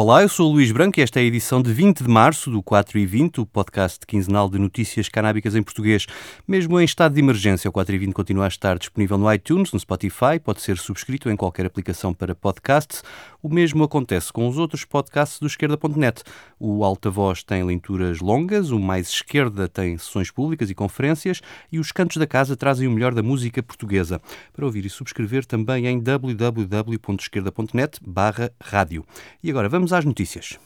Olá, eu sou o Luís Branco e esta é a edição de 20 de março do 4 e 20, o podcast quinzenal de notícias canábicas em português. Mesmo em estado de emergência, o 4 e 20 continua a estar disponível no iTunes, no Spotify, pode ser subscrito em qualquer aplicação para podcasts. O mesmo acontece com os outros podcasts do esquerda.net. O Alta Voz tem leituras longas, o Mais Esquerda tem sessões públicas e conferências e os Cantos da Casa trazem o melhor da música portuguesa. Para ouvir e subscrever também em www.esquerda.net barra rádio. E agora vamos às notícias.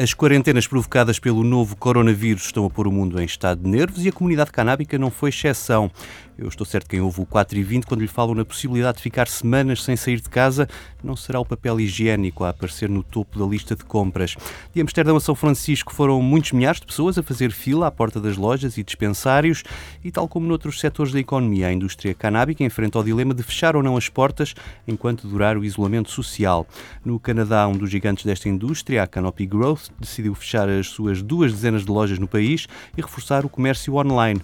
As quarentenas provocadas pelo novo coronavírus estão a pôr o mundo em estado de nervos e a comunidade canábica não foi exceção. Eu estou certo que quem ouve o 4 e 20 quando lhe falam na possibilidade de ficar semanas sem sair de casa, não será o papel higiênico a aparecer no topo da lista de compras. De Amsterdão a São Francisco foram muitos milhares de pessoas a fazer fila à porta das lojas e dispensários e, tal como noutros setores da economia, a indústria canábica enfrenta o dilema de fechar ou não as portas enquanto durar o isolamento social. No Canadá, um dos gigantes desta indústria, a Canopy Growth, decidiu fechar as suas duas dezenas de lojas no país e reforçar o comércio online.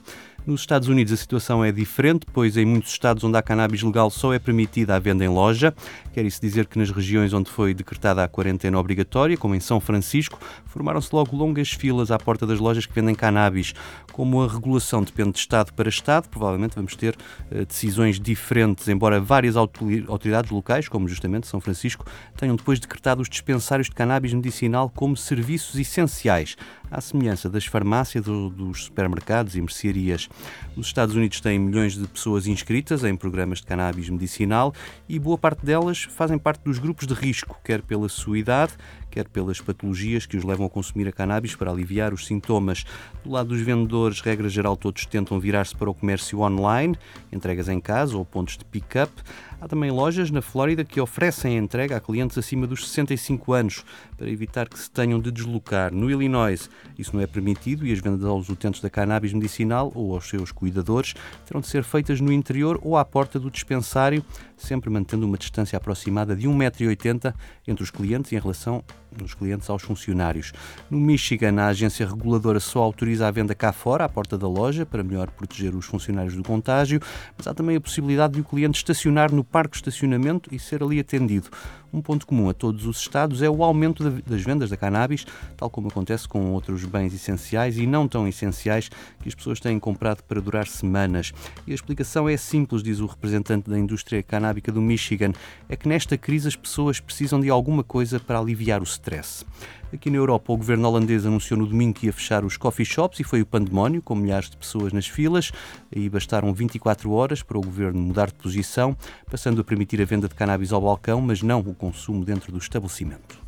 Nos Estados Unidos a situação é diferente, pois em muitos estados onde há cannabis legal só é permitida a venda em loja. Quer isso dizer que nas regiões onde foi decretada a quarentena obrigatória, como em São Francisco, formaram-se logo longas filas à porta das lojas que vendem cannabis. Como a regulação depende de estado para estado, provavelmente vamos ter uh, decisões diferentes, embora várias autoridades locais, como justamente São Francisco, tenham depois decretado os dispensários de cannabis medicinal como serviços essenciais, à semelhança das farmácias, dos supermercados e mercearias. Os Estados Unidos têm milhões de pessoas inscritas em programas de cannabis medicinal e boa parte delas fazem parte dos grupos de risco, quer pela sua idade, quer pelas patologias que os levam a consumir a cannabis para aliviar os sintomas. Do lado dos vendedores, regra geral, todos tentam virar-se para o comércio online, entregas em casa ou pontos de pick-up. Há também lojas na Flórida que oferecem a entrega a clientes acima dos 65 anos para evitar que se tenham de deslocar. No Illinois, isso não é permitido e as vendas aos utentes da cannabis medicinal ou aos seus cuidadores terão de ser feitas no interior ou à porta do dispensário, sempre mantendo uma distância aproximada de 1,80m entre os clientes em relação dos clientes aos funcionários. No Michigan, a agência reguladora só autoriza a venda cá fora, à porta da loja, para melhor proteger os funcionários do contágio, mas há também a possibilidade de o cliente estacionar no parque de estacionamento e ser ali atendido. Um ponto comum a todos os estados é o aumento das vendas da cannabis, tal como acontece com outros bens essenciais e não tão essenciais que as pessoas têm comprado para durar semanas. E a explicação é simples, diz o representante da indústria canábica do Michigan, é que nesta crise as pessoas precisam de alguma coisa para aliviar o stress. Aqui na Europa, o governo holandês anunciou no domingo que ia fechar os coffee shops e foi o pandemónio, com milhares de pessoas nas filas. E bastaram 24 horas para o governo mudar de posição, passando a permitir a venda de cannabis ao balcão, mas não o consumo dentro do estabelecimento.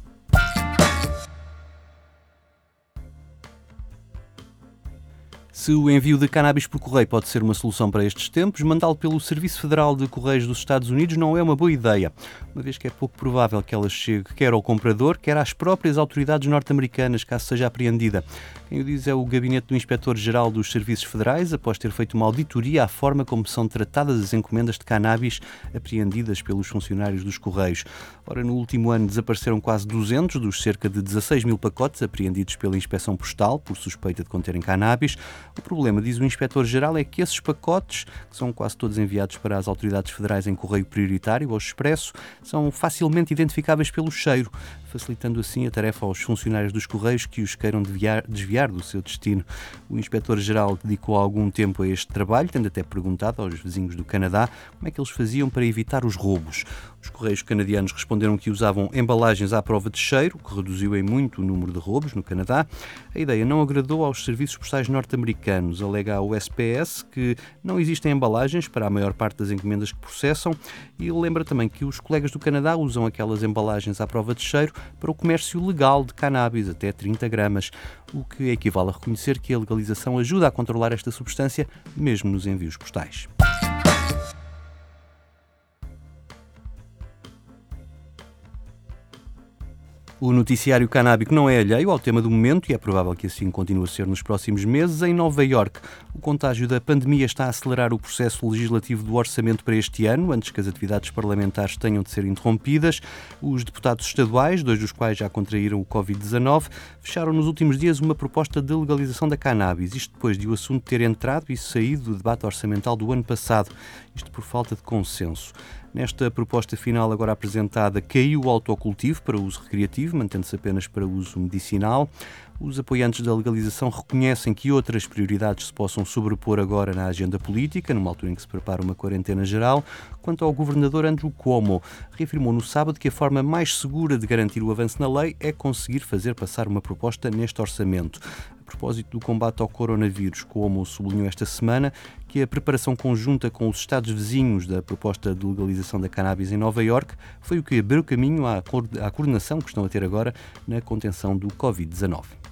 Se o envio de cannabis por correio pode ser uma solução para estes tempos, mandá-lo pelo Serviço Federal de Correios dos Estados Unidos não é uma boa ideia, uma vez que é pouco provável que ela chegue quer ao comprador, quer às próprias autoridades norte-americanas, caso seja apreendida. Quem o diz é o gabinete do Inspetor-Geral dos Serviços Federais, após ter feito uma auditoria à forma como são tratadas as encomendas de cannabis apreendidas pelos funcionários dos Correios. Ora, no último ano desapareceram quase 200 dos cerca de 16 mil pacotes apreendidos pela Inspeção Postal por suspeita de conterem cannabis. O problema, diz o Inspetor-Geral, é que esses pacotes, que são quase todos enviados para as autoridades federais em correio prioritário ou expresso, são facilmente identificáveis pelo cheiro, facilitando assim a tarefa aos funcionários dos Correios que os queiram desviar, desviar do seu destino. O Inspetor-Geral dedicou algum tempo a este trabalho, tendo até perguntado aos vizinhos do Canadá como é que eles faziam para evitar os roubos. Os Correios canadianos responderam que usavam embalagens à prova de cheiro, que reduziu em muito o número de roubos no Canadá. A ideia não agradou aos serviços postais norte-americanos. Alega a USPS que não existem embalagens para a maior parte das encomendas que processam e lembra também que os colegas do Canadá usam aquelas embalagens à prova de cheiro para o comércio legal de cannabis, até 30 gramas, o que equivale a reconhecer que a legalização ajuda a controlar esta substância, mesmo nos envios postais. O noticiário canábico não é alheio ao tema do momento e é provável que assim continue a ser nos próximos meses. Em Nova Iorque, o contágio da pandemia está a acelerar o processo legislativo do orçamento para este ano, antes que as atividades parlamentares tenham de ser interrompidas. Os deputados estaduais, dois dos quais já contraíram o Covid-19, fecharam nos últimos dias uma proposta de legalização da cannabis, isto depois de o assunto ter entrado e saído do debate orçamental do ano passado, isto por falta de consenso. Nesta proposta final agora apresentada, caiu o autocultivo para uso recreativo, mantendo-se apenas para uso medicinal. Os apoiantes da legalização reconhecem que outras prioridades se possam sobrepor agora na agenda política, numa altura em que se prepara uma quarentena geral. Quanto ao governador Andrew Cuomo, reafirmou no sábado que a forma mais segura de garantir o avanço na lei é conseguir fazer passar uma proposta neste orçamento propósito do combate ao coronavírus, como sublinhou esta semana, que a preparação conjunta com os Estados vizinhos da proposta de legalização da cannabis em Nova Iorque foi o que abriu caminho à, coordenação que estão a ter agora na contenção do Covid-19.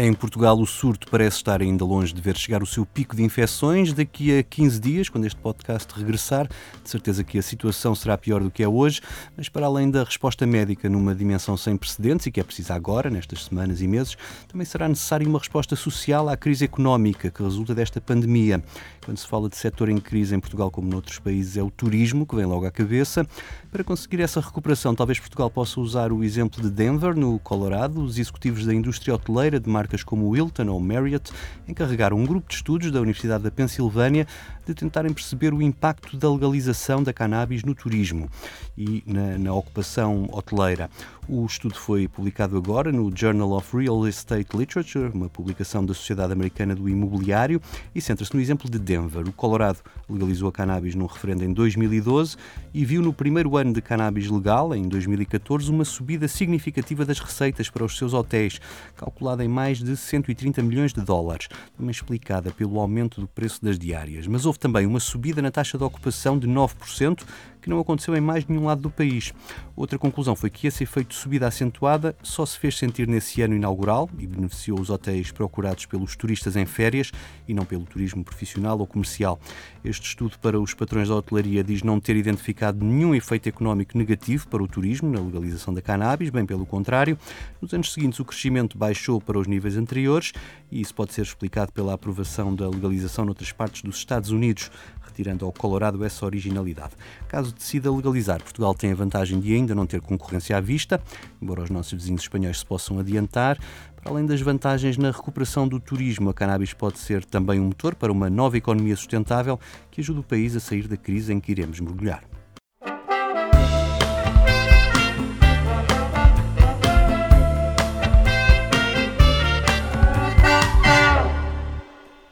Em Portugal, o surto parece estar ainda longe de ver chegar o seu pico de infecções. Daqui a 15 dias, quando este podcast regressar, de certeza que a situação será pior do que é hoje, mas para além da resposta médica numa dimensão sem precedentes e que é precisa agora, nestas semanas e meses, também será necessária uma resposta social à crise económica que resulta desta pandemia. Quando se fala de setor em crise em Portugal, como noutros países, é o turismo que vem logo à cabeça. Para conseguir essa recuperação, talvez Portugal possa usar o exemplo de Denver, no Colorado. Os executivos da indústria hoteleira de marcas como Wilton ou Marriott encarregaram um grupo de estudos da Universidade da Pensilvânia de tentarem perceber o impacto da legalização da cannabis no turismo e na, na ocupação hoteleira. O estudo foi publicado agora no Journal of Real Estate Literature, uma publicação da Sociedade Americana do Imobiliário, e centra-se no exemplo de Denver. O Colorado legalizou a cannabis num referendo em 2012 e viu no primeiro ano de cannabis legal, em 2014, uma subida significativa das receitas para os seus hotéis, calculada em mais de 130 milhões de dólares, também explicada pelo aumento do preço das diárias. Mas houve também uma subida na taxa de ocupação de 9%, que não aconteceu em mais nenhum lado do país. Outra conclusão foi que esse efeito de subida acentuada só se fez sentir nesse ano inaugural e beneficiou os hotéis procurados pelos turistas em férias e não pelo turismo profissional ou comercial. Este estudo para os patrões da hotelaria diz não ter identificado nenhum efeito económico negativo para o turismo na legalização da cannabis, bem pelo contrário. Nos anos seguintes, o crescimento baixou para os níveis anteriores e isso pode ser explicado pela aprovação da legalização noutras partes dos Estados Unidos, retirando ao Colorado essa originalidade. Caso decida legalizar, Portugal tem a vantagem de ainda não ter concorrência à vista, embora os nossos vizinhos espanhóis se possam adiantar. Para além das vantagens na recuperação do turismo, a cannabis pode ser também um motor para uma nova economia sustentável que ajude o país a sair da crise em que iremos mergulhar.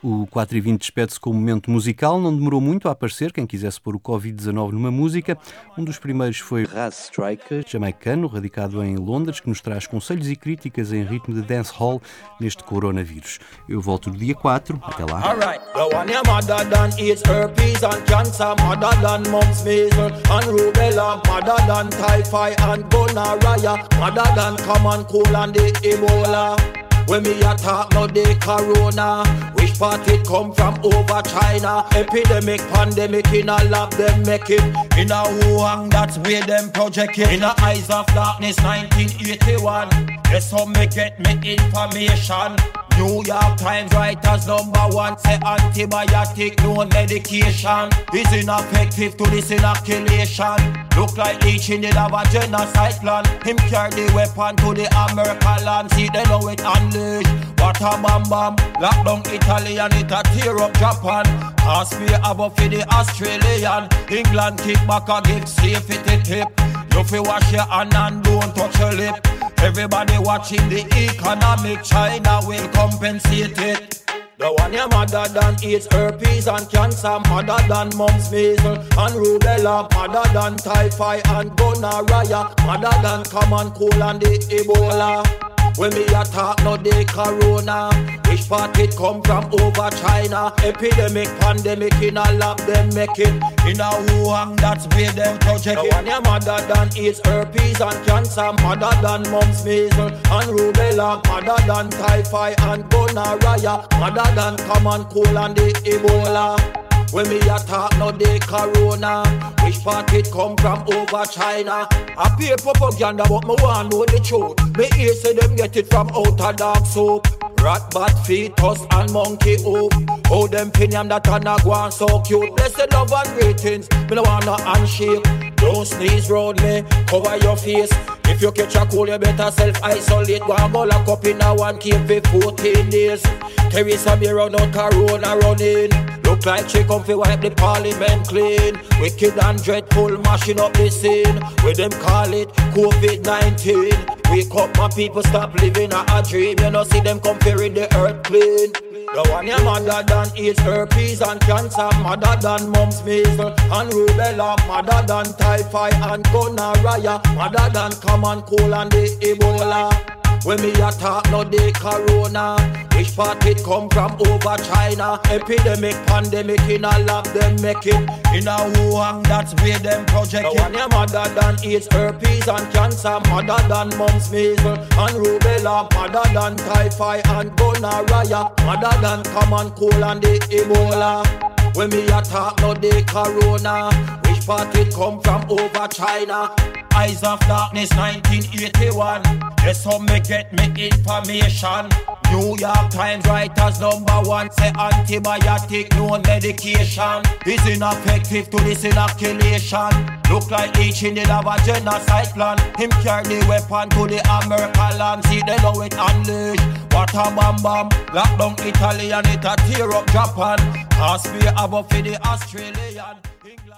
O 4 e 20 despede-se com um momento musical, não demorou muito a aparecer quem quisesse pôr o Covid-19 numa música. Um dos primeiros foi Raz Striker, jamaicano, radicado em Londres, que nos traz conselhos e críticas em ritmo de dancehall neste coronavírus. Eu volto no dia 4, até lá. When me a talk no the corona Which part it come from over China? Epidemic, pandemic in a lab them make it. In a Wuhan that's where them project it. In a eyes of darkness 1981 Yes how me get me information New York Times writers number one say antibiotic no medication is ineffective to this inoculation. Look like leeching did have a genocide plan. Him carry the weapon to the American land. See they know it unleash. What a bam bam. Lock down Italy and it a tear up Japan. Ask me about for the Australian. England kick back a give safety tip. You fi wash your hand and don't touch your lip. Everybody watching the economic, China will compensate it. The one your mother than AIDS, herpes and cancer, mother than mumps, measles and rubella, mother than typhoid and gonorrhea, mother than common cold and the Ebola. When me attack no the corona Part it come from over China. Epidemic, pandemic in a lab them make it. In a Wuhan that's where them project it. One your mother than AIDS, herpes and cancer Mother than mumps, measles and rubella Mother than typhoid and gonorrhea Mother than common cold and the Ebola. When me a talk no day corona. Which part it come from? Over China. I pay propaganda but me want know the truth. Me hear say them get it from outer dark soap Rat, bat, fetus and monkey hoop Oh, them opinion that a go on so cute Blessed love and greetings Me no want no handshake Don't sneeze round me Cover your face if you catch a cold, you better self-isolate. Go and go lock up in a one cave for 14 days. Teresa May run out Corona running. Look like she come fi wipe the parliament clean. Wicked and dreadful, mashing up the scene. With them call it COVID-19. Wake up, my people, stop living a, a dream. You know, see them come fi rid the earth clean. The one your mother than AIDS, herpes and cancer, mother than mumps, measles and rubella, mother than typhoid and gonorrhea, mother than common cold and the Ebola. When me a talk no the corona. Which part it come from? Over China. Epidemic, pandemic in a lab them make it. In a Wuhan that's where them project it. One mother than AIDS, herpes and cancer Mother than mumps, measles and rubella Mother than typhoid and gonorrhea Mother than common cold and the Ebola. When me a talk no the corona. Which part it come from? Over China Eyes of Darkness 1981. Yes, how me get me information. New York Times writers number one say antibiotic, no medication is ineffective to this inoculation. Look like each in the have a genocide plan. Him carry the weapon to the American land. See they know it unleash. What a bam bam. Lock down Italy and it a tear up Japan. Cause we have for the Australian. England.